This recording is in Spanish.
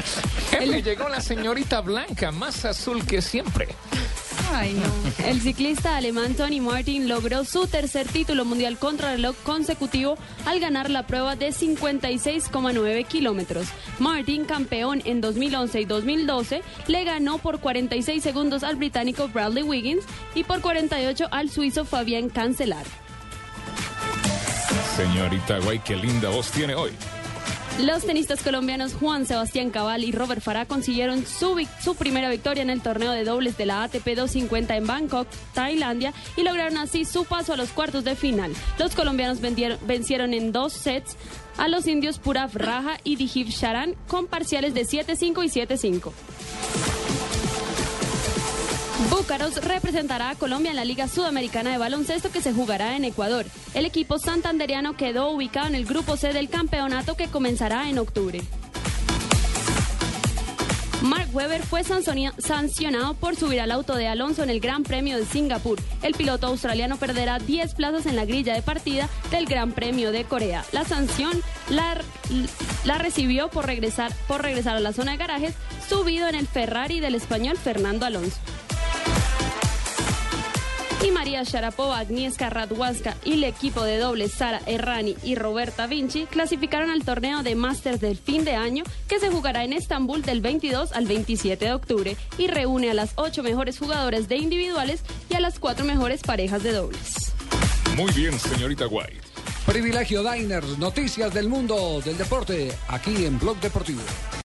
Jefe, llegó la señorita Blanca, más azul que siempre. Ay, no. El ciclista alemán Tony Martin logró su tercer título mundial contrarreloj consecutivo al ganar la prueba de 56,9 kilómetros. Martin, campeón en 2011 y 2012, le ganó por 46 segundos al británico Bradley Wiggins y por 48 al suizo Fabián Cancelar. Señorita Guay, qué linda voz tiene hoy. Los tenistas colombianos Juan Sebastián Cabal y Robert Farah consiguieron su, primera victoria en el torneo de dobles de la ATP 250 en Bangkok, Tailandia, y lograron así su paso a los cuartos de final. Los colombianos vencieron en dos sets a los indios Purav Raja y Dijiv Sharan con parciales de 7-5 y 7-5. Búcaros representará a Colombia en la Liga Sudamericana de Baloncesto que se jugará en Ecuador. El equipo santanderiano quedó ubicado en el grupo C del campeonato que comenzará en octubre. Mark Webber fue sancionado por subir al auto de Alonso en el Gran Premio de Singapur. El piloto australiano perderá 10 plazas en la grilla de partida del Gran Premio de Corea. La sanción la, la recibió por regresar, por regresar a la zona de garajes subido en el Ferrari del español Fernando Alonso. Y María Sharapova, Agnieszka Radwanska y el equipo de dobles Sara Errani y Roberta Vinci clasificaron al torneo de Masters del fin de año que se jugará en Estambul del 22 al 27 de octubre y reúne a las ocho mejores jugadoras de individuales y a las cuatro mejores parejas de dobles. Muy bien, señorita Guay. Privilegio Diners, noticias del mundo del deporte, aquí en Blog Deportivo.